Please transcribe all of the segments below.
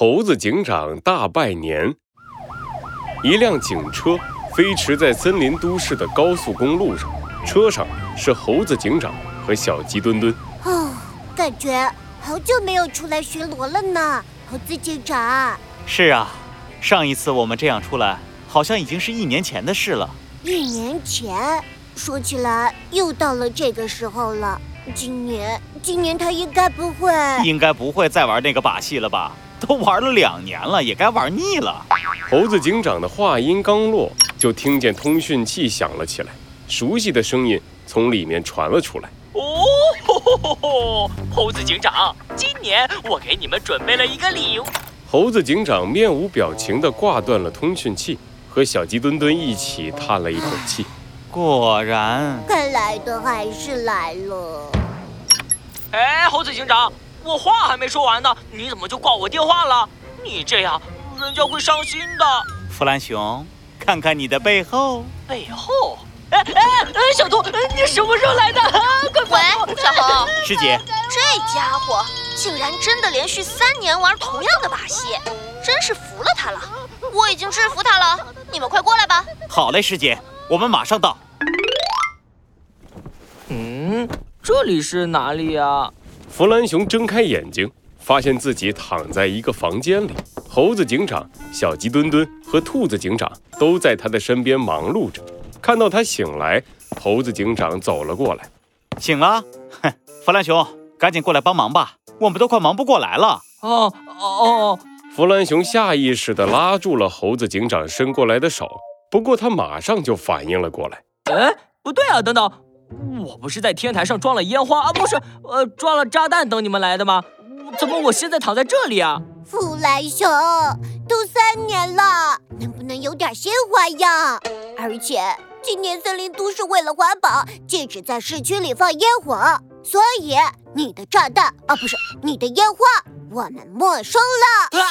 猴子警长大拜年。一辆警车飞驰在森林都市的高速公路上，车上是猴子警长和小鸡墩墩。哦，感觉好久没有出来巡逻了呢，猴子警长。是啊，上一次我们这样出来，好像已经是一年前的事了。一年前，说起来又到了这个时候了。今年，今年他应该不会，应该不会再玩那个把戏了吧？都玩了两年了，也该玩腻了。猴子警长的话音刚落，就听见通讯器响了起来，熟悉的声音从里面传了出来。哦，吼吼吼吼！猴子警长，今年我给你们准备了一个礼物。猴子警长面无表情地挂断了通讯器，和小鸡墩墩一起叹了一口气。果然，该来的还是来了。哎，猴子警长，我话还没说完呢，你怎么就挂我电话了？你这样，人家会伤心的。弗兰熊，看看你的背后。背后？哎哎哎，小兔，你什么时候来的？快喂，小红，师姐，这家伙竟然真的连续三年玩同样的把戏，真是服了他了。我已经制服他了，你们快过来吧。好嘞，师姐，我们马上到。嗯。这里是哪里呀？弗兰熊睁开眼睛，发现自己躺在一个房间里。猴子警长、小鸡墩墩和兔子警长都在他的身边忙碌着。看到他醒来，猴子警长走了过来。醒了？哼，弗兰熊，赶紧过来帮忙吧，我们都快忙不过来了。哦哦哦！弗兰熊下意识地拉住了猴子警长伸过来的手，不过他马上就反应了过来。哎，不对啊，等等。我不是在天台上装了烟花啊，不是，呃，装了炸弹等你们来的吗？怎么我现在躺在这里啊？弗兰熊，都三年了，能不能有点新花样？而且今年森林都市为了环保，禁止在市区里放烟火，所以你的炸弹啊，不是你的烟花，我们没收了。啊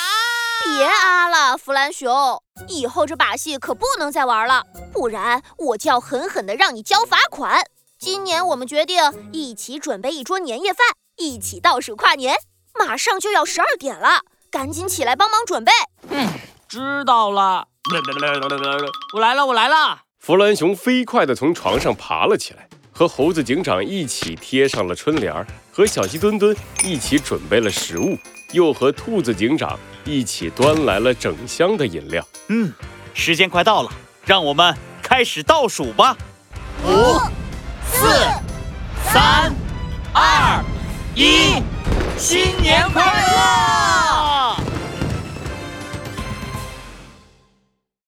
别啊了，弗兰熊，以后这把戏可不能再玩了，不然我就要狠狠的让你交罚款。今年我们决定一起准备一桌年夜饭，一起倒数跨年。马上就要十二点了，赶紧起来帮忙准备。嗯，知道了。我来了，我来了。弗兰熊飞快地从床上爬了起来，和猴子警长一起贴上了春联，和小鸡墩墩一起准备了食物，又和兔子警长一起端来了整箱的饮料。嗯，时间快到了，让我们开始倒数吧。五。四、三、二、一，新年快乐！